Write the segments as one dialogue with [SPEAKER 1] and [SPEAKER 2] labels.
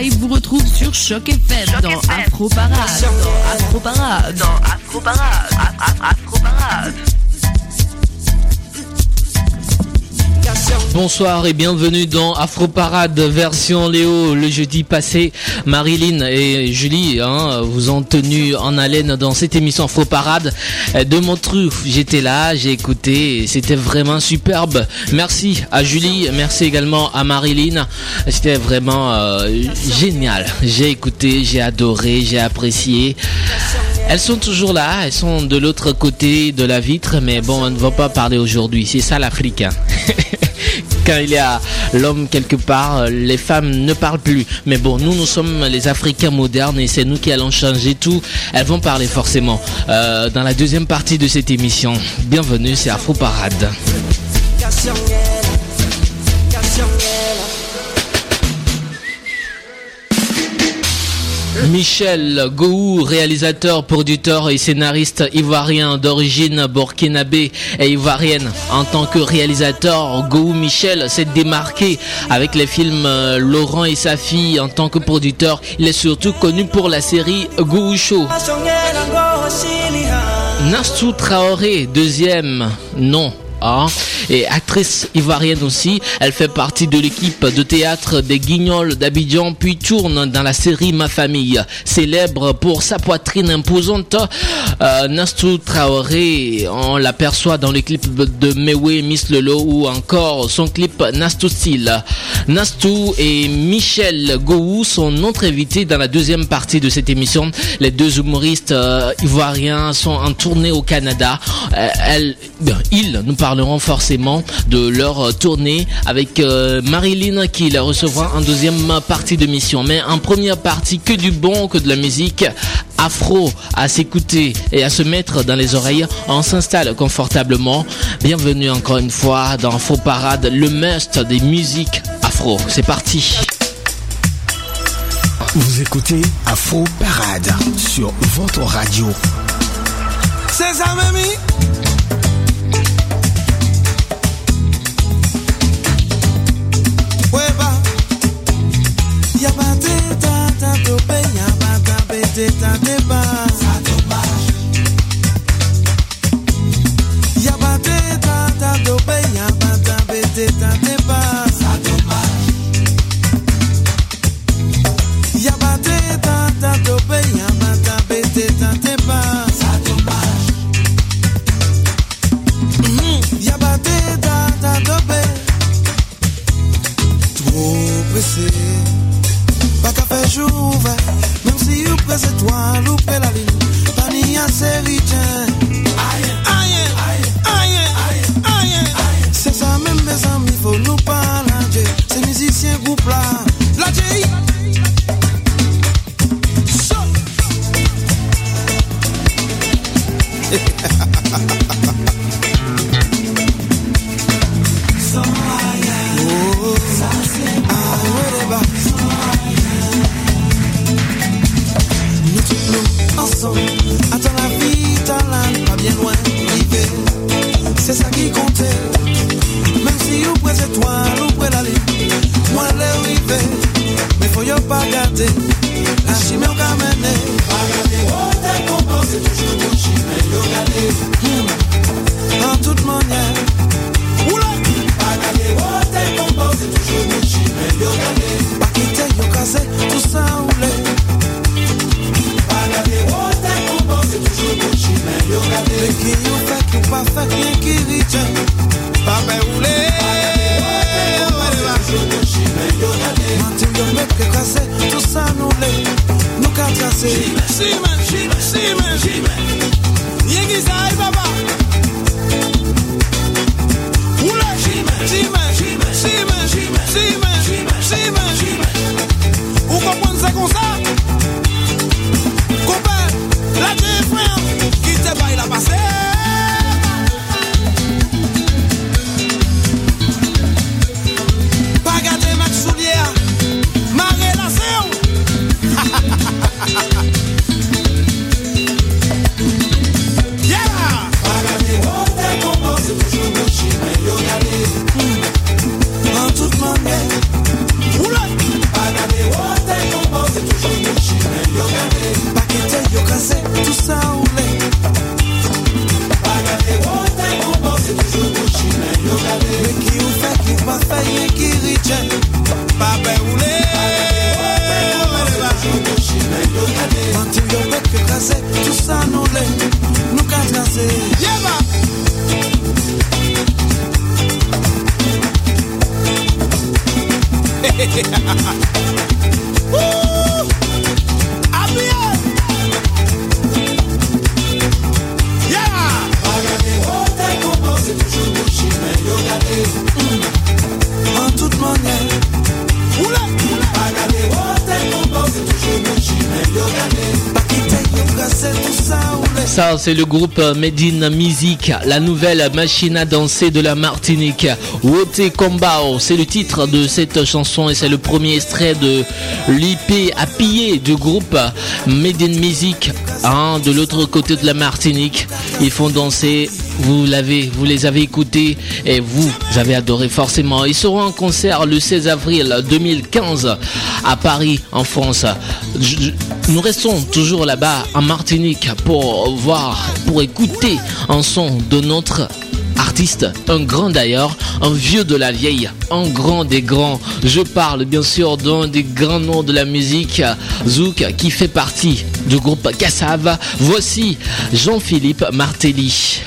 [SPEAKER 1] Caraïbes vous retrouve sur Choc FM dans
[SPEAKER 2] Bonsoir et bienvenue dans Afro Parade version Léo. Le jeudi passé, Marilyn et Julie hein, vous ont tenu en haleine dans cette émission Afro Parade de Montreux. J'étais là, j'ai écouté, c'était vraiment superbe. Merci à Julie, merci également à Marilyn. C'était vraiment euh, génial. J'ai écouté, j'ai adoré, j'ai apprécié. Elles sont toujours là, elles sont de l'autre côté de la vitre, mais bon, on ne va pas parler aujourd'hui. C'est ça l'Africain. Quand il y a l'homme quelque part, les femmes ne parlent plus. Mais bon, nous, nous sommes les Africains modernes et c'est nous qui allons changer tout. Elles vont parler forcément euh, dans la deuxième partie de cette émission. Bienvenue, c'est Afro Parade. Michel Gou, réalisateur, producteur et scénariste ivoirien d'origine burkinabé et ivoirienne. En tant que réalisateur, Gou Michel s'est démarqué avec les films euh, Laurent et sa fille. En tant que producteur, il est surtout connu pour la série Gou Show. Nastou Traoré, deuxième nom Et actrice ivoirienne aussi. Elle fait partie de l'équipe de théâtre des Guignols d'Abidjan, puis tourne dans la série Ma Famille. Célèbre pour sa poitrine imposante, euh, Nastou Traoré, on l'aperçoit dans le clip de Mewe Miss Lolo ou encore son clip Nastou Style. Nastou et Michel Gou sont notre invités dans la deuxième partie de cette émission. Les deux humoristes euh, ivoiriens sont en tournée au Canada. Euh, parleront forcément de leur tournée avec euh, Marilyn qui la recevra en deuxième partie de mission. Mais en première partie, que du bon, que de la musique afro à s'écouter et à se mettre dans les oreilles. On s'installe confortablement. Bienvenue encore une fois dans Afro Parade, le must des musiques afro. C'est parti.
[SPEAKER 3] Vous écoutez Afro Parade sur votre radio.
[SPEAKER 4] C'est ça, mamie? Ta te ba kaze, tout sa ou le Bagate wote kouman, se toujou kouchi men yo gade Le ki yo fek, yo pa fek, le ki riche Pape ou le Bagate wote kouman, se toujou kouchi men yo gade Manti yo meke kaze, tout sa nou le Nou ka kaze, si
[SPEAKER 2] men c'est le groupe Medine Music, la nouvelle machine à danser de la Martinique. Wote Kombao, c'est le titre de cette chanson et c'est le premier extrait de l'IP à piller du groupe Medine Music. De l'autre côté de la Martinique, ils font danser. Vous l'avez, vous les avez écoutés et vous avez adoré forcément. Ils seront en concert le 16 avril 2015 à Paris, en France. nous restons toujours là-bas en Martinique pour voir, pour écouter un son de notre artiste, un grand d'ailleurs, un vieux de la vieille, un grand des grands. Je parle bien sûr d'un des grands noms de la musique, Zouk, qui fait partie du groupe Kassav. Voici Jean-Philippe Martelly.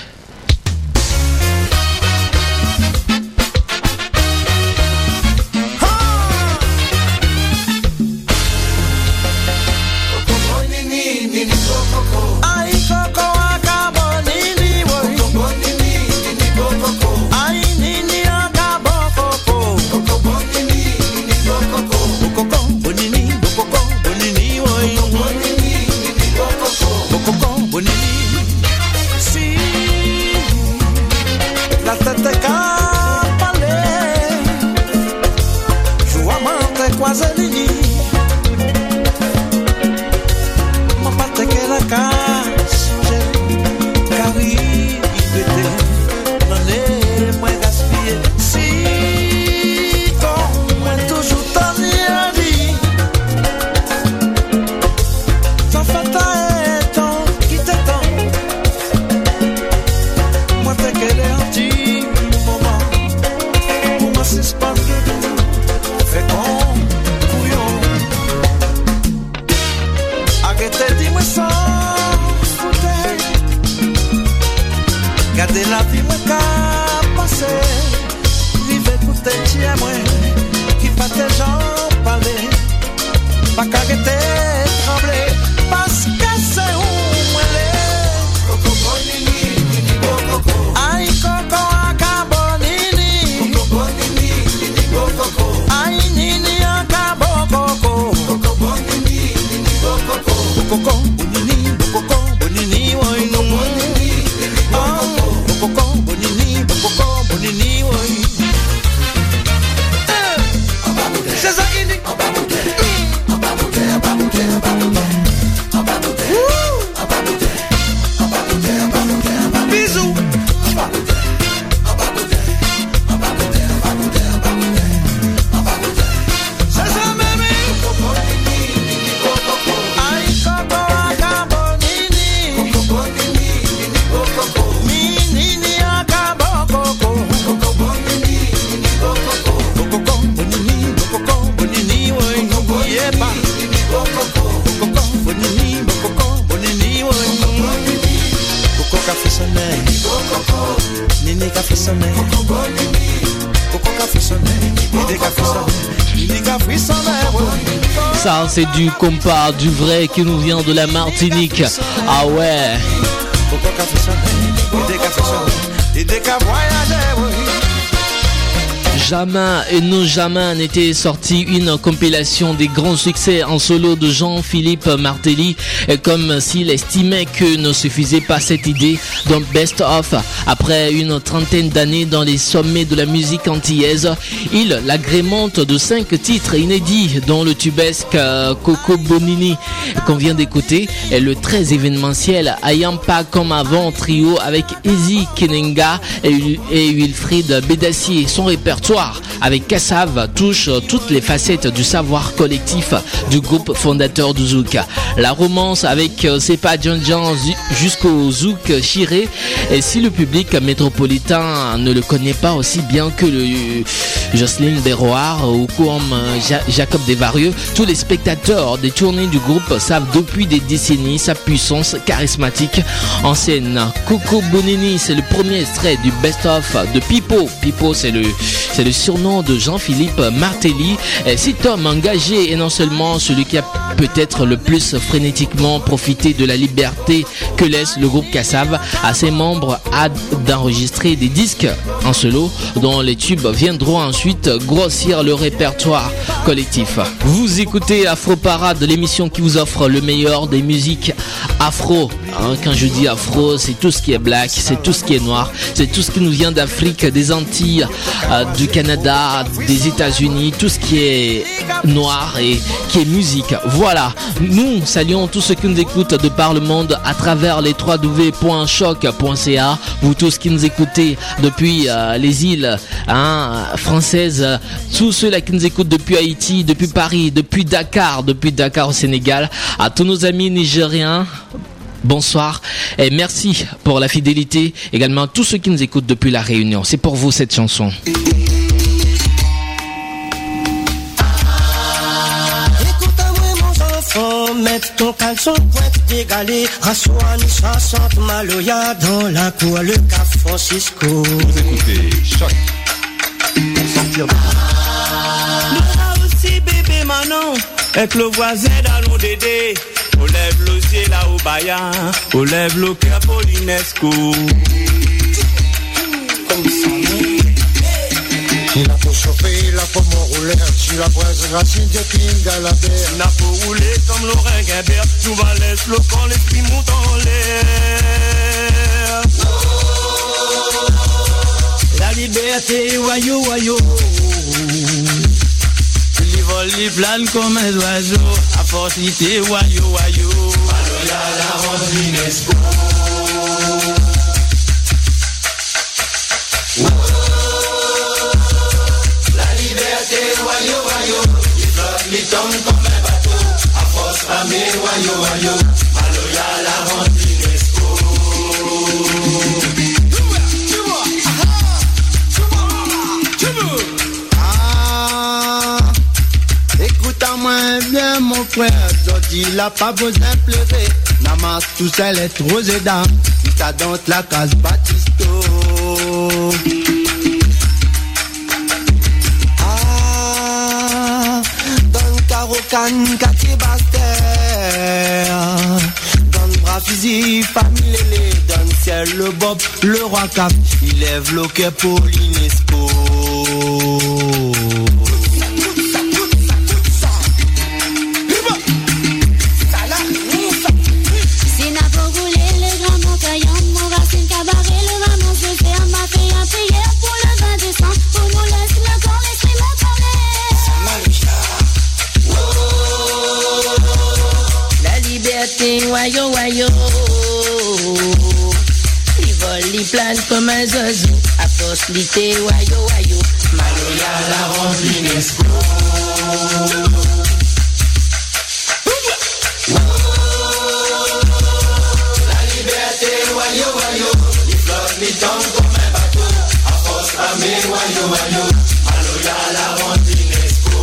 [SPEAKER 2] C'est du compas, du vrai qui nous vient de la Martinique. Ah ouais. Jamais et non jamais n'était sorti une compilation des grands succès en solo de Jean-Philippe Martelly, comme s'il estimait que ne suffisait pas cette idée d'un best-of. Après une trentaine d'années dans les sommets de la musique antillaise, il l'agrémente de cinq titres inédits, dont le tubesque euh, Coco Bonini qu'on vient d'écouter et le très événementiel Ayant pas comme avant trio avec Easy Kenenga et Wilfried Bédassier. Son répertoire avec Kassav touche toutes les facettes du savoir collectif du groupe fondateur du Zouk. La romance avec euh, Sepa Djanjan jusqu'au Zouk Chiré et si le public métropolitain ne le connaît pas aussi bien que le Jocelyn Berroir ou euh, Jacob Desvarieux, tous les spectateurs des tournées du groupe savent depuis des décennies sa puissance charismatique en scène. Coco Bonini, c'est le premier extrait du best-of de Pipo. Pipo, c'est le, le surnom de Jean-Philippe Martelly. Cet homme engagé et non seulement celui qui a peut-être le plus frénétiquement profiter de la liberté que laisse le groupe Kassav à ses membres à d'enregistrer des disques en solo dont les tubes viendront ensuite grossir le répertoire collectif. Vous écoutez Afro Parade, l'émission qui vous offre le meilleur des musiques afro. Hein, quand je dis afro, c'est tout ce qui est black, c'est tout ce qui est noir, c'est tout ce qui nous vient d'Afrique, des Antilles, euh, du Canada, des États-Unis, tout ce qui est noir et qui est musique. Voilà, nous saluons tous ceux qui nous écoutent de par le monde à travers les www.choc.ca. Vous tous qui nous écoutez depuis euh, les îles hein, françaises, tous ceux-là qui nous écoutent depuis Haïti, depuis Paris, depuis Dakar, depuis Dakar au Sénégal, à tous nos amis nigériens. Bonsoir et merci pour la fidélité. Également à tous ceux qui nous écoutent depuis la Réunion. C'est pour vous cette chanson.
[SPEAKER 5] Ton caleçon pointe dégalé, rassois nous ça chante Maloya dans la cour, le cap Francisco.
[SPEAKER 6] Vous écoutez Choc pour sortir de
[SPEAKER 7] Nous aussi bébé Manon, avec le voisin d'Alon Dédé. On lève l'osier là au Bayan, on lève le cœur pour l'UNESCO.
[SPEAKER 5] Comme ça,
[SPEAKER 8] Il a pour chauffer, il a pour m'enrouler Sur la braise racine de King Galabert
[SPEAKER 7] N'a pas roulé comme Laurent Guimbert, nous va laisser le camp, l'esprit monte en l'air. La liberté, wayo, wayo. Les vols, les planent comme un oiseau, à force d'ité, wayo, wayo. Maloya, la rose l'UNESCO. Tombent comme un bateau, à force ramée, wayo, wayo. Maloya, la l'UNESCO.
[SPEAKER 5] Ah, bien mon frère, Dodi il a pas besoin pleurer. Namas tout seul est trop zédam, il t'a dans la case Batisto. Carocan, Cathy Baster. Don Brafizi, famille Lélé, Don Ciel, le Bob, le roi Cap, il lève le cœur pour l'UNESCO.
[SPEAKER 7] Liberté, wayo, wayo. Ils volent, ils planent comme un oiseau. À force, l'ité, wayo, wayo. Maloya, la rose, l'UNESCO. La liberté, wayo, wayo. Les flottes, les tombent comme un bateau. À force, ramée, wayo, wayo. Maloya, la rose, l'UNESCO.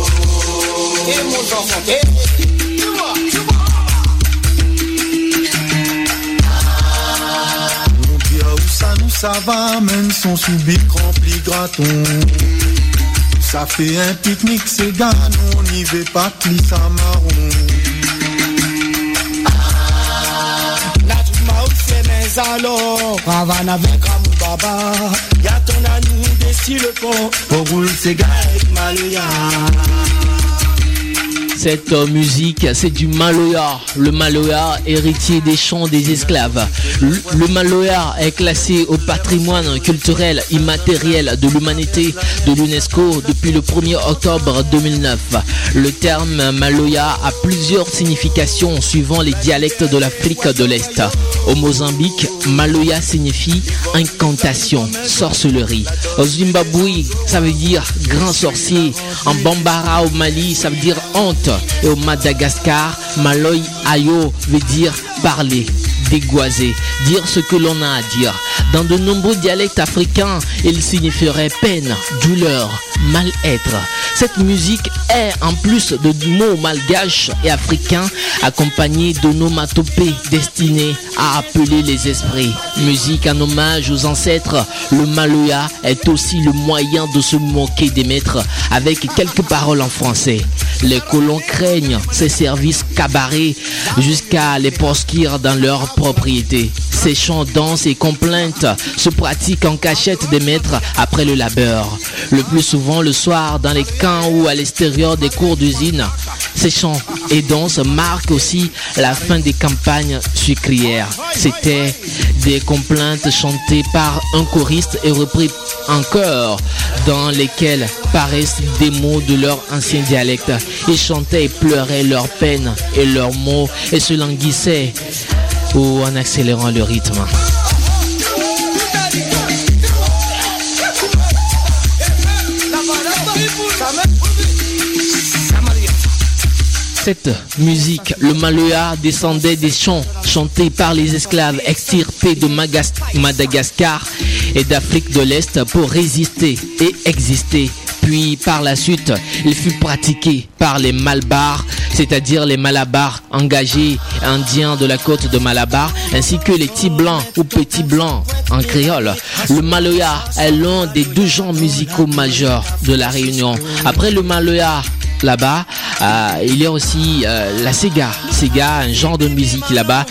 [SPEAKER 5] Et mon enfant,
[SPEAKER 8] ça nous va, même son sous-bic rempli graton. Ça fait un pique-nique, c'est gars, on n'y va pas pli ça marron.
[SPEAKER 5] Mes alors Ravane avec Ramou Baba Y'a ton ami dessus le pont Pour roule c'est gars avec
[SPEAKER 2] Cette euh, musique, c'est du Maloya. Le Maloya, héritier des chants des esclaves. Le, le Maloya est classé au patrimoine culturel immatériel de l'humanité de l'UNESCO depuis le 1er octobre 2009. Le terme Maloya a plusieurs significations suivant les dialectes de l'Afrique de l'Est. Au Mozambique, Maloya signifie incantation, sorcellerie. Au Zimbabwe, ça veut dire grand sorcier. En Bambara au Mali, ça veut dire honte. Et au Madagascar, Maloy Ayo veut dire parler, dégoiser, dire ce que l'on a à dire. Dans de nombreux dialectes africains, il signifierait peine, douleur, mal-être. Cette musique est, en plus de mots malgaches et africains, accompagnée d'onomatopées destinées à appeler les esprits. Musique en hommage aux ancêtres, le maloya est aussi le moyen de se moquer des maîtres avec quelques paroles en français. Les colons craignent ces services cabarets jusqu'à les proscrire dans leur propriété. Ces chants, danses et complaintes se pratiquent en cachette des maîtres après le labeur. Le plus souvent le soir dans les camps ou à l'extérieur des cours d'usine. Ces chants et danses marquent aussi la fin des campagnes sucrières. C'était des complaintes chantées par un choriste et repris en chœur dans lesquelles paraissent des mots de leur ancien dialecte. Ils chantaient et pleuraient leurs peines et leurs mots et se languissaient ou en accélérant le rythme. Cette musique, le Malua, descendait des chants chantés par les esclaves extirpés de Madagascar et d'Afrique de l'Est pour résister et exister. Puis par la suite, il fut pratiqué par les Malbars, c'est-à-dire les Malabars engagés indiens de la côte de Malabar, ainsi que les petits blancs ou petits blancs en créole. Le Maloya est l'un des deux genres musicaux majeurs de la Réunion. Après le Maloya, là-bas. Euh, il y a aussi euh, la Sega. Sega, un genre de musique là-bas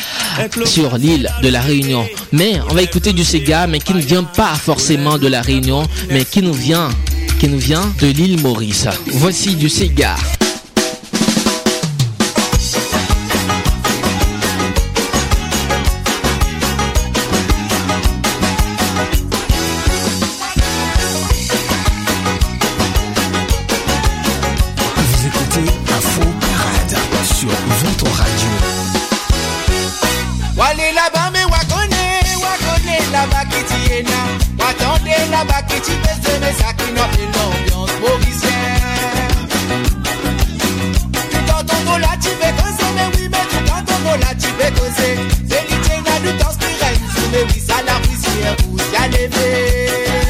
[SPEAKER 2] sur l'île de la Réunion. Mais on va écouter du Sega, mais qui ne vient pas forcément de la Réunion, mais qui nous vient, qui nous vient de l'île Maurice. Voici du Sega.
[SPEAKER 9] Vous écoutez Afro Parade sur votre radio.
[SPEAKER 10] Wale là-bas, qui t'y est là. Watendez fait l'ambiance mauricienne. Tout en ton là, tu fais causer, mais oui, mais tout en ton là, tu fais causer. C'est l'idée du temps qui règne, mais oui, ça la poussière, où y a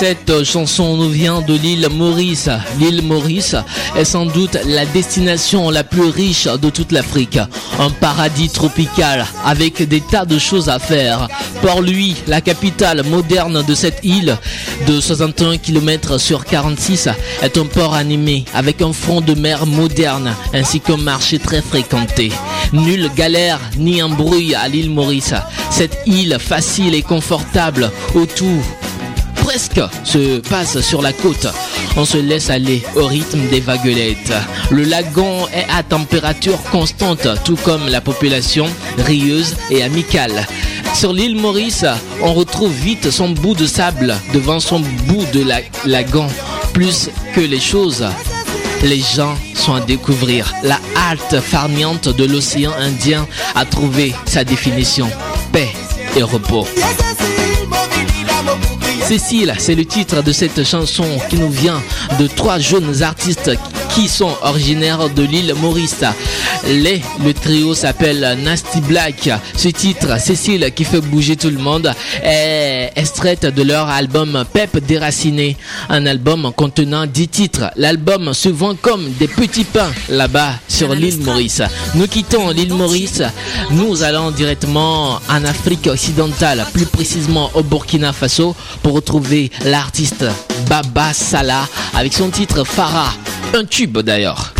[SPEAKER 2] Cette chanson nous vient de l'île Maurice. L'île Maurice est sans doute la destination la plus riche de toute l'Afrique. Un paradis tropical avec des tas de choses à faire. Port-Louis, la capitale moderne de cette île de 61 km sur 46, est un port animé avec un front de mer moderne ainsi qu'un marché très fréquenté. Nulle galère ni embrouille à l'île Maurice. Cette île facile et confortable autour presque se passe sur la côte. On se laisse aller au rythme des vaguelettes. Le lagon est à température constante, tout comme la population rieuse et amicale. Sur l'île Maurice, on retrouve vite son bout de sable devant son bout de la, lagon. Plus que les choses, les gens sont à découvrir. La halte farniente de l'océan Indien a trouvé sa définition. Paix et repos. Cécile, c'est le titre de cette chanson qui nous vient de trois jeunes artistes qui sont originaires de l'île Maurice. Le trio s'appelle Nasty Black. Ce titre, Cécile qui fait bouger tout le monde, est extraite de leur album Pep Déraciné, un album contenant 10 titres. L'album se vend comme des petits pains là-bas sur l'île Maurice. Nous quittons l'île Maurice, nous allons directement en Afrique occidentale, plus précisément au Burkina Faso, pour retrouver l'artiste Baba Salah avec son titre Farah, un tube d'ailleurs.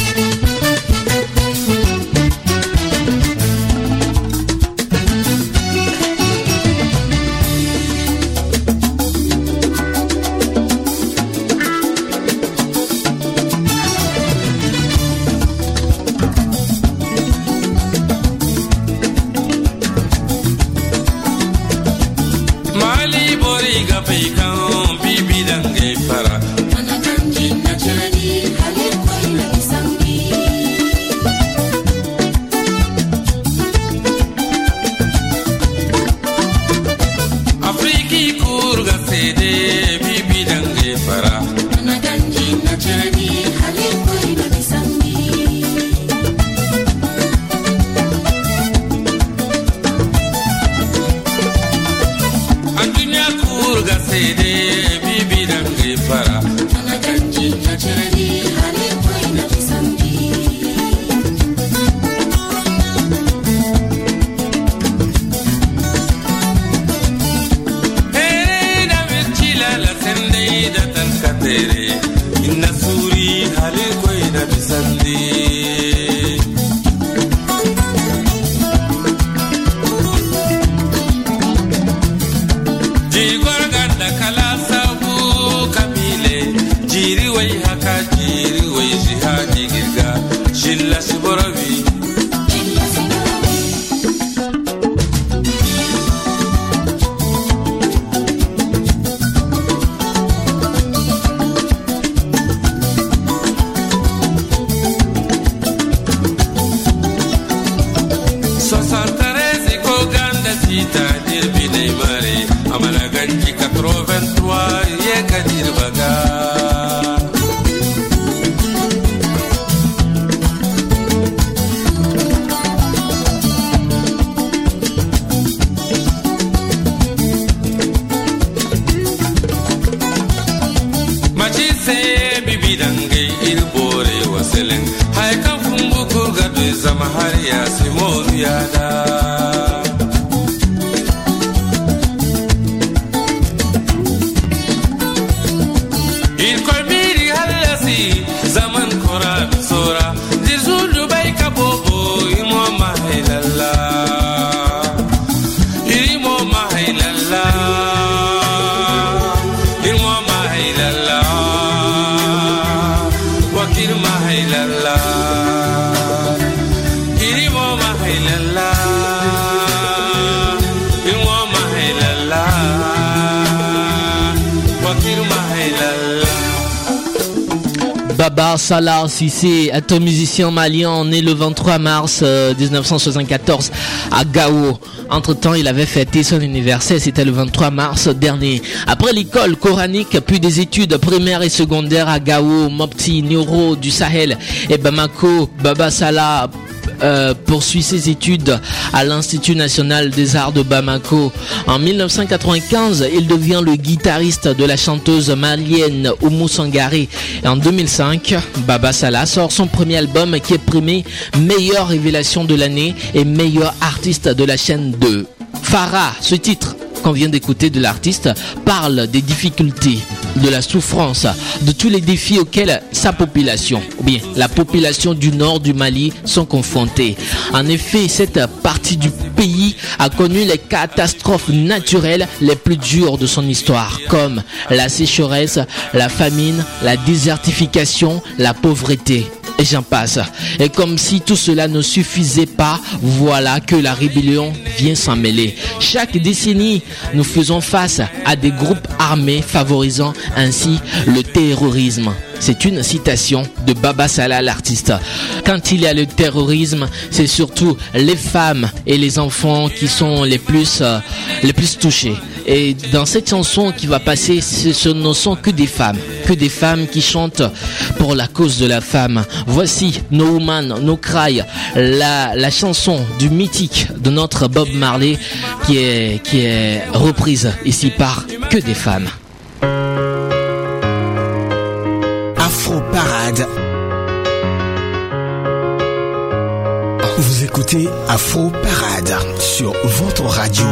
[SPEAKER 2] Salah Sissé est un musicien malien né le 23 mars 1974 euh, à Gao. Entre-temps, il avait fêté son anniversaire, c'était le 23 mars dernier. Après l'école coranique, puis des études primaires et secondaires à Gao, Mopti, Niro du Sahel et Bamako, Baba Salah euh, poursuit ses études à l'Institut national des arts de Bamako. En 1995, il devient le guitariste de la chanteuse malienne Oumou Sangare. Et en 2005, Baba Salah sort son premier album qui est primé meilleure révélation de l'année et meilleur artiste de la chaîne 2. Farah, ce titre qu'on vient d'écouter de l'artiste, parle des difficultés, de la souffrance, de tous les défis auxquels sa population, ou bien la population du nord du Mali sont confrontés. En effet, cette partie du pays a connu les catastrophes naturelles les plus dures de son histoire, comme la sécheresse, la famine, la désertification, la pauvreté et j'en passe. Et comme si tout cela ne suffisait pas, voilà que la rébellion vient s'en mêler. Chaque décennie, nous faisons face à des groupes armés favorisant ainsi le terrorisme. C'est une citation de Baba Salah, l'artiste. Quand il y a le terrorisme, c'est surtout les femmes et les enfants qui sont les plus, euh, touchés. Et dans cette chanson qui va passer, ce ne sont que des femmes, que des femmes qui chantent pour la cause de la femme. Voici No Woman, No Cry, la, chanson du mythique de notre Bob Marley qui est reprise ici par que des femmes.
[SPEAKER 9] Écoutez Afro Parade sur votre radio.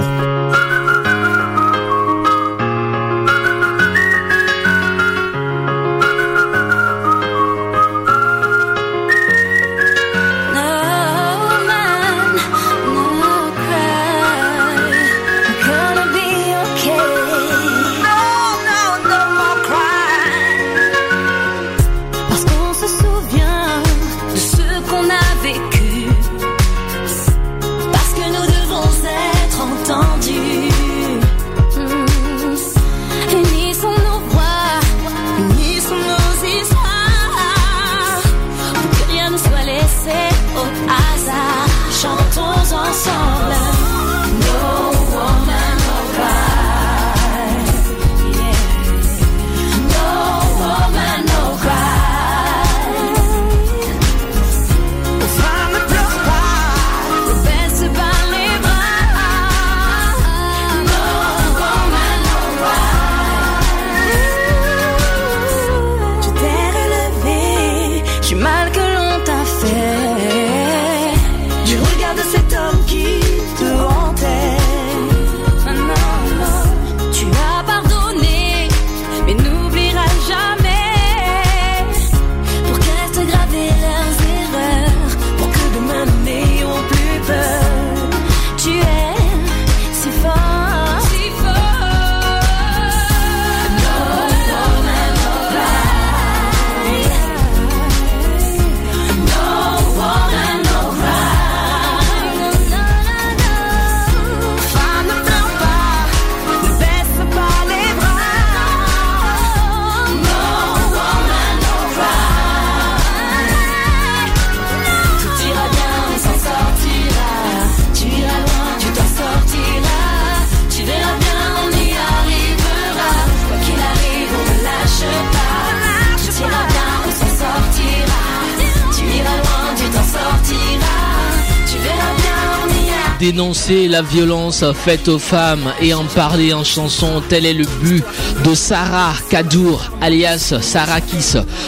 [SPEAKER 2] La violence faite aux femmes et en parler en chanson, tel est le but de Sarah Kadour, alias Sarah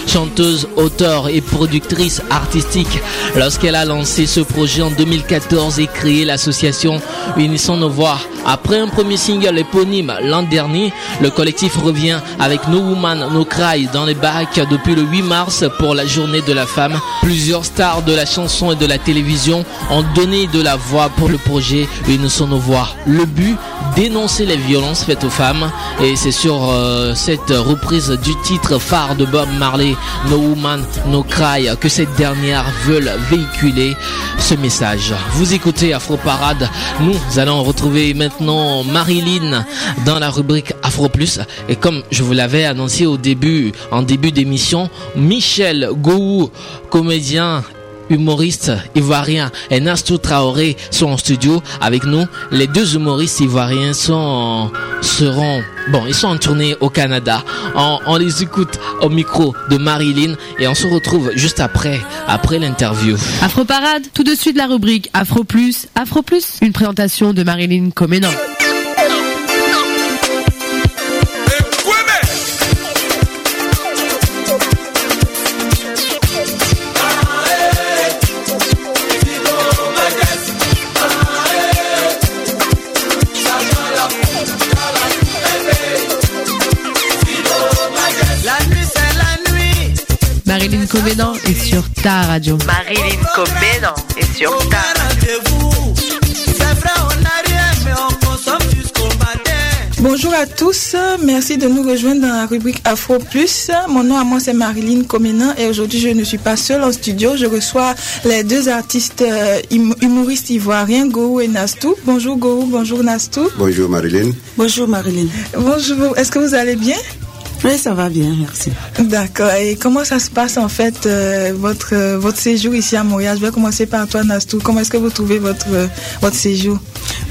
[SPEAKER 2] chanteuse, auteure et productrice artistique. Lorsqu'elle a lancé ce projet en 2014 et créé l'association Unissons nos voix. Après un premier single éponyme l'an dernier, le collectif revient avec No Woman, No Cry dans les bacs depuis le 8 mars pour la journée de la femme. Plusieurs stars de la chanson et de la télévision ont donné de la voix pour le projet nos voix. Le but, dénoncer les violences faites aux femmes et c'est sur euh, cette reprise du titre phare de Bob Marley, No Woman, No Cry, que cette dernière veut véhiculer ce message. Vous écoutez Afro Parade, nous allons retrouver maintenant Marilyn dans la rubrique Afro Plus. Et comme je vous l'avais annoncé au début, en début d'émission, Michel Gou, comédien humoriste ivoirien et Nastou Traoré sont en studio avec nous. Les deux humoristes ivoiriens sont seront bon, ils sont en tournée au Canada. On, les écoute au micro de Marilyn et on se retrouve juste après après l'interview.
[SPEAKER 1] Afro Parade, tout de suite la rubrique Afro Plus, Afro Plus, une présentation de Marilyn Comenan. Est sur ta radio.
[SPEAKER 11] Marilyn est sur ta.
[SPEAKER 12] Bonjour à tous, merci de nous rejoindre dans la rubrique Afro Plus. Mon nom à moi c'est Marilyn Comenin et aujourd'hui je ne suis pas seule en studio. Je reçois les deux artistes euh, hum- humoristes ivoiriens, Gou et Nastou. Bonjour Gou, bonjour Nastou.
[SPEAKER 13] Bonjour Marilyn.
[SPEAKER 14] Bonjour Marilyn.
[SPEAKER 12] Bonjour, est-ce que vous allez bien?
[SPEAKER 14] Oui, ça va bien, merci.
[SPEAKER 12] D'accord. Et comment ça se passe en fait euh, votre euh, votre séjour ici à Montréal? Je vais commencer par toi Nastou. Comment est-ce que vous trouvez votre euh, votre séjour?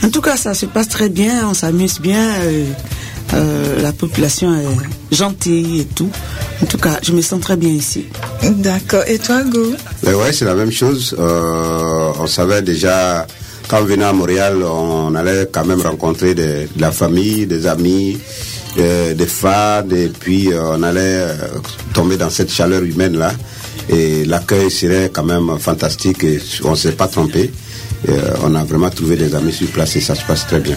[SPEAKER 14] En tout cas, ça se passe très bien, on s'amuse bien. euh, euh, la population est gentille et tout. En tout cas, je me sens très bien ici.
[SPEAKER 12] D'accord. Et toi Gou
[SPEAKER 13] Mais ouais, c'est la même chose. Euh, on savait déjà, quand on venait à Montréal, on allait quand même rencontrer de la famille, des amis, euh, des fans, et puis euh, on allait euh, tomber dans cette chaleur humaine-là. Et l'accueil serait quand même fantastique et on ne s'est pas trompé. Euh, on a vraiment trouvé des amis sur place et ça se passe très bien.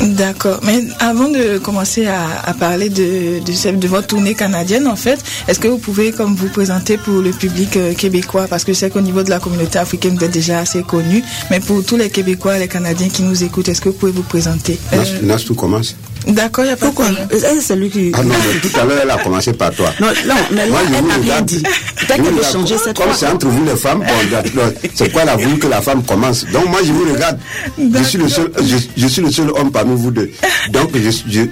[SPEAKER 12] D'accord. Mais avant de commencer à, à parler de, de, votre tournée canadienne, en fait, est-ce que vous pouvez comme vous présenter pour le public euh, québécois? Parce que je sais qu'au niveau de la communauté africaine, vous êtes déjà assez connu. Mais pour tous les Québécois, les Canadiens qui nous écoutent, est-ce que vous pouvez vous présenter? Euh,
[SPEAKER 13] Nas, Nas, tu commences
[SPEAKER 12] D'accord, il n'y a pas de problème.
[SPEAKER 14] C'est lui qui...
[SPEAKER 13] Ah non, mais tout à l'heure, elle a commencé par toi.
[SPEAKER 14] Non, non, mais là,
[SPEAKER 13] Moi, je
[SPEAKER 14] elle n'a rien dit. Peut-être
[SPEAKER 13] vous
[SPEAKER 14] qu'elle veut changer cette
[SPEAKER 13] Comme c'est entre vous les femmes, bon, c'est quoi elle a voulu que la femme commence? Donc moi, je vous regarde. Je suis le seul, je, je suis le seul homme parmi vous deux. Donc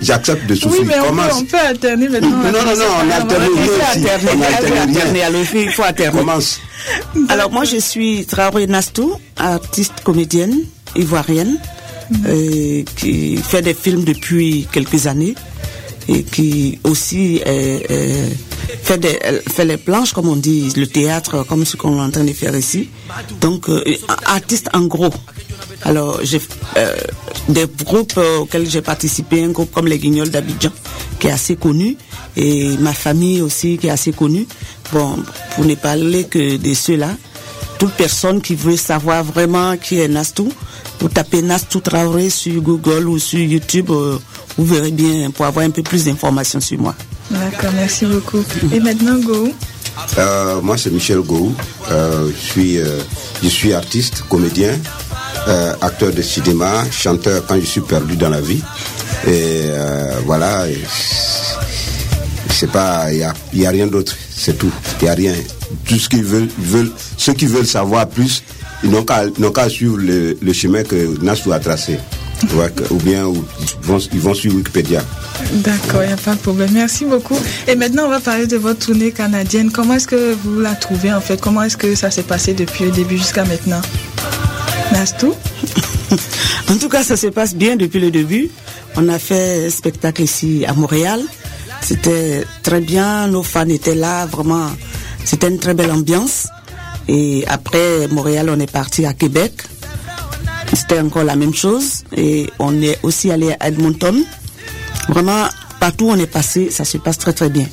[SPEAKER 13] j'accepte de
[SPEAKER 12] Oui,
[SPEAKER 13] souffrir.
[SPEAKER 12] mais on peut,
[SPEAKER 13] commence.
[SPEAKER 12] on peut alterner maintenant.
[SPEAKER 13] Non, non, non, on alterne
[SPEAKER 14] alterner,
[SPEAKER 13] On alterne
[SPEAKER 14] il faut alterner.
[SPEAKER 13] Commence.
[SPEAKER 14] Alors moi je suis Traoré Nastou, artiste comédienne ivoirienne, euh, qui fait des films depuis quelques années et qui aussi euh, euh, fait, des, fait les planches comme on dit, le théâtre comme ce qu'on est en train de faire ici. Donc artiste en gros. Alors j'ai des groupes auxquels j'ai participé, un groupe comme les Guignols d'Abidjan qui est assez connu et ma famille aussi qui est assez connue. Bon, pour ne parler que de ceux-là, toute personne qui veut savoir vraiment qui est Nastou, vous tapez Nastou Traoré sur Google ou sur YouTube, euh, vous verrez bien pour avoir un peu plus d'informations sur moi.
[SPEAKER 12] D'accord, merci beaucoup. Et maintenant, Go.
[SPEAKER 13] Euh, moi, c'est Michel Gou. Euh, je, suis, euh, je suis artiste, comédien, euh, acteur de cinéma, chanteur quand je suis perdu dans la vie. Et euh, voilà. C'est pas, il y a, il y a rien d'autre. C'est tout. Il y a rien. Tout ce qu'ils veulent, ils veulent, ceux qui veulent savoir plus, ils n'ont qu'à, ils n'ont qu'à suivre le, le chemin que Nassou a tracé. Ou bien ou- ils, vont, ils vont sur Wikipédia.
[SPEAKER 12] D'accord, il n'y a pas de problème. Merci beaucoup. Et maintenant, on va parler de votre tournée canadienne. Comment est-ce que vous la trouvez en fait? Comment est-ce que ça s'est passé depuis le début jusqu'à maintenant? Nastou
[SPEAKER 14] En tout cas, ça se passe bien depuis le début. On a fait un spectacle ici à Montréal. C'était très bien. Nos fans étaient là. Vraiment, c'était une très belle ambiance. Et après Montréal, on est parti à Québec. C'était encore la même chose. Et on est aussi allé à Edmonton. Vraiment, partout où on est passé, ça se passe très très bien.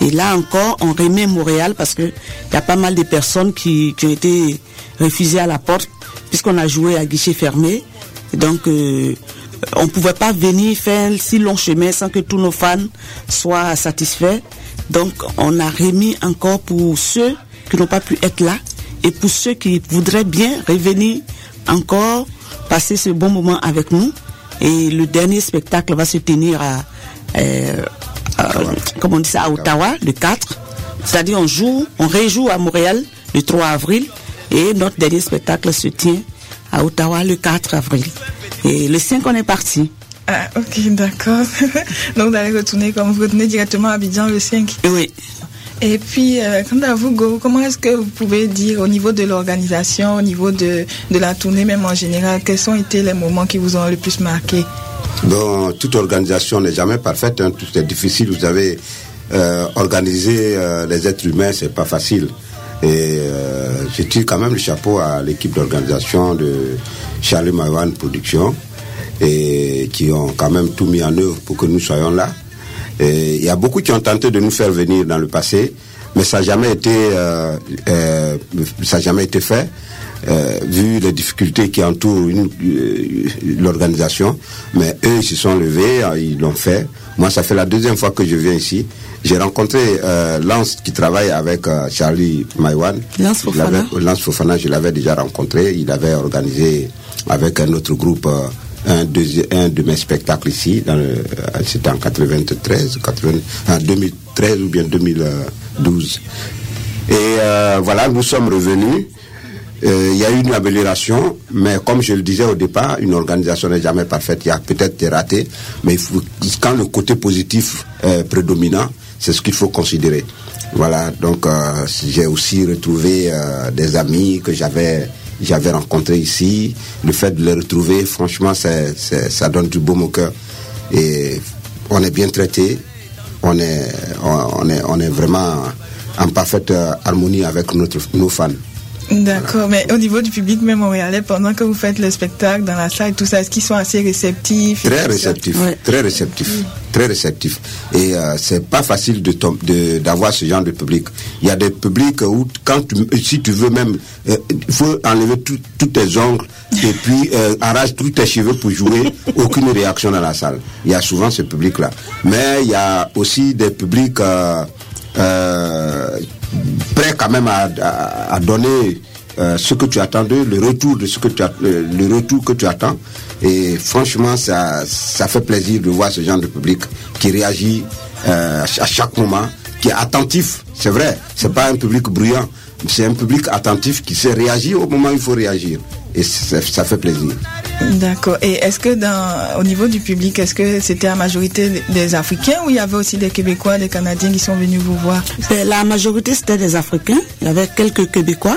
[SPEAKER 14] Et là encore, on remet Montréal parce que il y a pas mal de personnes qui, qui ont été refusées à la porte puisqu'on a joué à guichet fermé. Donc, euh, on pouvait pas venir faire un si long chemin sans que tous nos fans soient satisfaits. Donc, on a remis encore pour ceux qui n'ont pas pu être là et pour ceux qui voudraient bien revenir encore passer ce bon moment avec nous. Et le dernier spectacle va se tenir à, euh, à- comment on dit ça, à Ottawa, le 4. C'est-à-dire on joue, on rejoue à Montréal le 3 avril et notre dernier spectacle se tient à Ottawa le 4 avril. Et le 5 on est parti.
[SPEAKER 12] Ah, ok, d'accord. Donc, vous allez retourner comme vous retournez directement à Abidjan le 5.
[SPEAKER 14] Oui.
[SPEAKER 12] Et puis, euh, quant à vous, comment est-ce que vous pouvez dire au niveau de l'organisation, au niveau de, de la tournée même en général, quels ont été les moments qui vous ont le plus marqué?
[SPEAKER 13] Bon, toute organisation n'est jamais parfaite, hein, tout est difficile. Vous avez euh, organisé euh, les êtres humains, c'est pas facile. Et euh, je tire quand même le chapeau à l'équipe d'organisation de Charlie Mawan Production et qui ont quand même tout mis en œuvre pour que nous soyons là. Il y a beaucoup qui ont tenté de nous faire venir dans le passé, mais ça n'a jamais été, euh, euh, ça n'a jamais été fait. euh, vu les difficultés qui entourent euh, l'organisation. Mais eux, ils se sont levés, ils l'ont fait. Moi, ça fait la deuxième fois que je viens ici. J'ai rencontré euh, Lance qui travaille avec Charlie Maïwan.
[SPEAKER 14] Lance Fofana.
[SPEAKER 13] Lance Fofana, je l'avais déjà rencontré. Il avait organisé avec un autre groupe euh, un, un de mes spectacles ici. euh, C'était en 93, 80, en 2013 ou bien 2012. Et euh, voilà, nous sommes revenus. Euh, Il y a eu une amélioration, mais comme je le disais au départ, une organisation n'est jamais parfaite. Il y a peut-être des ratés, mais quand le côté positif est prédominant, c'est ce qu'il faut considérer. Voilà, donc j'ai aussi retrouvé des amis que j'avais j'avais rencontrés ici. Le fait de les retrouver, franchement, c'est- c'est- ça donne du baume au cœur. Et on est bien traité, on est, on, est, on est vraiment en parfaite euh, harmonie avec notre, nos fans.
[SPEAKER 12] D'accord, mais au niveau du public même montréalais, pendant que vous faites le spectacle dans la salle, tout ça, est-ce qu'ils sont assez réceptifs
[SPEAKER 13] Très
[SPEAKER 12] tout ça?
[SPEAKER 13] réceptif, très réceptif, très réceptif. Et euh, c'est pas facile de de- d'avoir ce genre de public. Il y a des publics où quand tu, si tu veux même, euh, il faut enlever tous tes ongles et puis euh, arrache tous tes cheveux pour jouer, aucune réaction dans la salle. Il y a souvent ce public-là. Mais il y a aussi des publics prêts quand même à, à- donner ce que tu attendais, le retour de ce que tu as, le retour que tu attends. Et franchement, ça, ça fait plaisir de voir ce genre de public qui réagit euh, à chaque moment, qui est attentif. C'est vrai, c'est pas un public bruyant, c'est un public attentif qui sait réagir au moment où il faut réagir. Et ça, ça fait plaisir.
[SPEAKER 12] D'accord. Et est-ce que dans, au niveau du public, est-ce que c'était la majorité des Africains ou il y avait aussi des Québécois, des Canadiens qui sont venus vous voir?
[SPEAKER 14] Ben, La majorité, c'était des Africains. Il y avait quelques Québécois.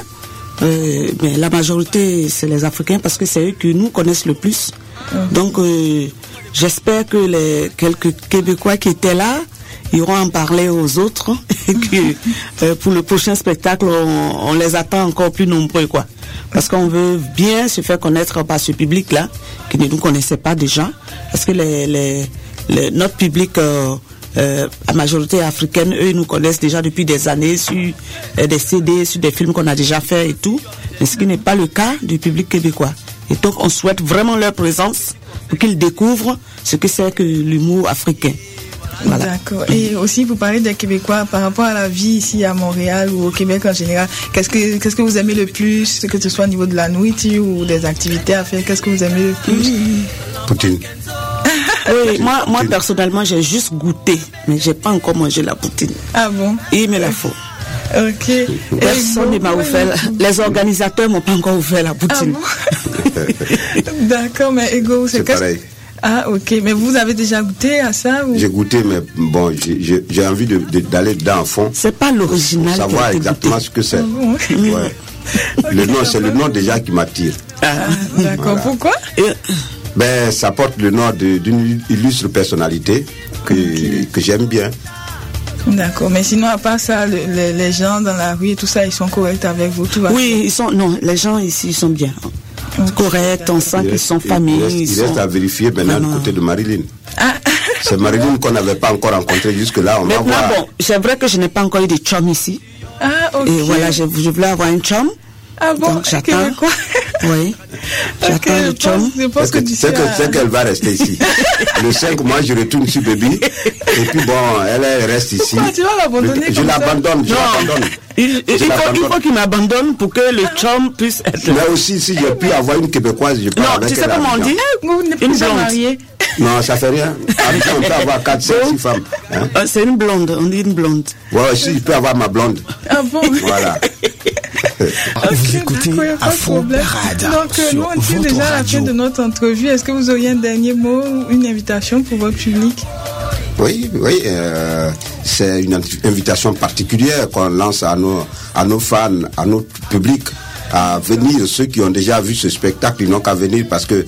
[SPEAKER 14] Euh, la majorité, c'est les Africains parce que c'est eux qui nous connaissent le plus. Donc, euh, j'espère que les quelques Québécois qui étaient là iront en parler aux autres et que euh, pour le prochain spectacle, on, on les attend encore plus nombreux, quoi. Parce qu'on veut bien se faire connaître par ce public-là, qui ne nous connaissait pas déjà. Parce que les, les, les- notre public, euh, la majorité africaine, eux, ils nous connaissent déjà depuis des années sur euh, des CD, sur des films qu'on a déjà fait et tout. Mais ce qui n'est pas le cas du public québécois. Et donc, on souhaite vraiment leur présence pour qu'ils découvrent ce que c'est que l'humour africain. Voilà.
[SPEAKER 12] D'accord. Et aussi, vous parlez des Québécois par rapport à la vie ici à Montréal ou au Québec en général. Qu'est-ce que, qu'est-ce que vous aimez le plus, que ce soit au niveau de la nourriture ou des activités à faire Qu'est-ce que vous aimez le plus?
[SPEAKER 13] Poutine.
[SPEAKER 14] Oui, moi, moi personnellement, j'ai juste goûté, mais j'ai pas encore mangé la poutine.
[SPEAKER 12] Ah bon?
[SPEAKER 14] Il me la faut.
[SPEAKER 12] Ok.
[SPEAKER 14] Personne ne m'a ouvert. Les organisateurs m'ont pas encore ouvert la poutine.
[SPEAKER 12] D'accord, mais Ego, c'est
[SPEAKER 13] pareil.
[SPEAKER 12] Ah, ok. Mais vous avez déjà goûté à ça ou...
[SPEAKER 13] J'ai goûté, mais bon, j'ai- envie de- de- d'aller dedans en fond.
[SPEAKER 14] C'est pas l'original.
[SPEAKER 13] Savoir exactement
[SPEAKER 14] goûté.
[SPEAKER 13] ce que c'est.
[SPEAKER 12] Ah bon?
[SPEAKER 13] Ouais. Le nom, c'est le nom déjà qui m'attire.
[SPEAKER 12] D'accord.
[SPEAKER 13] Voilà.
[SPEAKER 12] Pourquoi?
[SPEAKER 13] Ben, ça porte le nom d'une illustre personnalité que, que j'aime bien.
[SPEAKER 12] D'accord. Mais sinon, à part ça, le- le- les gens dans la rue et tout ça, ils sont corrects avec vous, tout va
[SPEAKER 14] Oui, ils sont. Non, les gens ici, ils sont bien. Corrects, on sent
[SPEAKER 13] Il
[SPEAKER 14] qu'ils sont
[SPEAKER 13] il
[SPEAKER 14] familles.
[SPEAKER 13] reste,
[SPEAKER 14] ils
[SPEAKER 13] il reste
[SPEAKER 14] sont-
[SPEAKER 13] à vérifier maintenant
[SPEAKER 14] Vraiment.
[SPEAKER 13] du côté de Marilyn. C'est Marilyn qu'on n'avait pas encore rencontré jusque-là. On va
[SPEAKER 14] Maintenant,
[SPEAKER 13] voir.
[SPEAKER 14] bon, c'est vrai que je n'ai pas encore eu de chum ici.
[SPEAKER 12] Ah, ok.
[SPEAKER 14] Et voilà, je, je voulais avoir un chum.
[SPEAKER 12] Ah bon,
[SPEAKER 14] Donc j'attends. Oui. J'attends le chum.
[SPEAKER 12] Je pense que
[SPEAKER 13] que-
[SPEAKER 12] tu sais,
[SPEAKER 13] qu'elle va rester ici. Le 5, moi, je retourne sur Baby. Et puis, bon, elle, elle reste ici.
[SPEAKER 12] Pourquoi tu vas l'abandonner
[SPEAKER 13] Je l'abandonne, je
[SPEAKER 14] Non.
[SPEAKER 13] l'abandonne.
[SPEAKER 14] Il, il- faut, il
[SPEAKER 13] l'abandonne.
[SPEAKER 14] faut qu'il m'abandonne pour que le chum puisse être.
[SPEAKER 13] Mais aussi, si je puis avoir une Québécoise, je peux
[SPEAKER 14] Non,
[SPEAKER 13] avec
[SPEAKER 14] tu sais comment on dit
[SPEAKER 12] n'êtes
[SPEAKER 14] Une blonde.
[SPEAKER 13] Non, ça fait rien. On peut avoir 4, 5, 6 femmes. Hein?
[SPEAKER 14] Euh, C'est une blonde, on dit une blonde.
[SPEAKER 13] Ouais, aussi, je peux avoir ma blonde.
[SPEAKER 12] Ah bon
[SPEAKER 13] Voilà.
[SPEAKER 9] Vous écoutez à fond parade
[SPEAKER 12] Donc, euh, nous, on
[SPEAKER 9] votre
[SPEAKER 12] déjà à la fin de notre entrevue. Est-ce que vous auriez un dernier mot ou une invitation pour votre public?
[SPEAKER 13] Oui, oui, euh, c'est une invi- invitation particulière qu'on lance à nos, à nos fans, à notre public, à venir. Ceux qui ont déjà vu ce spectacle, ils n'ont qu'à venir parce que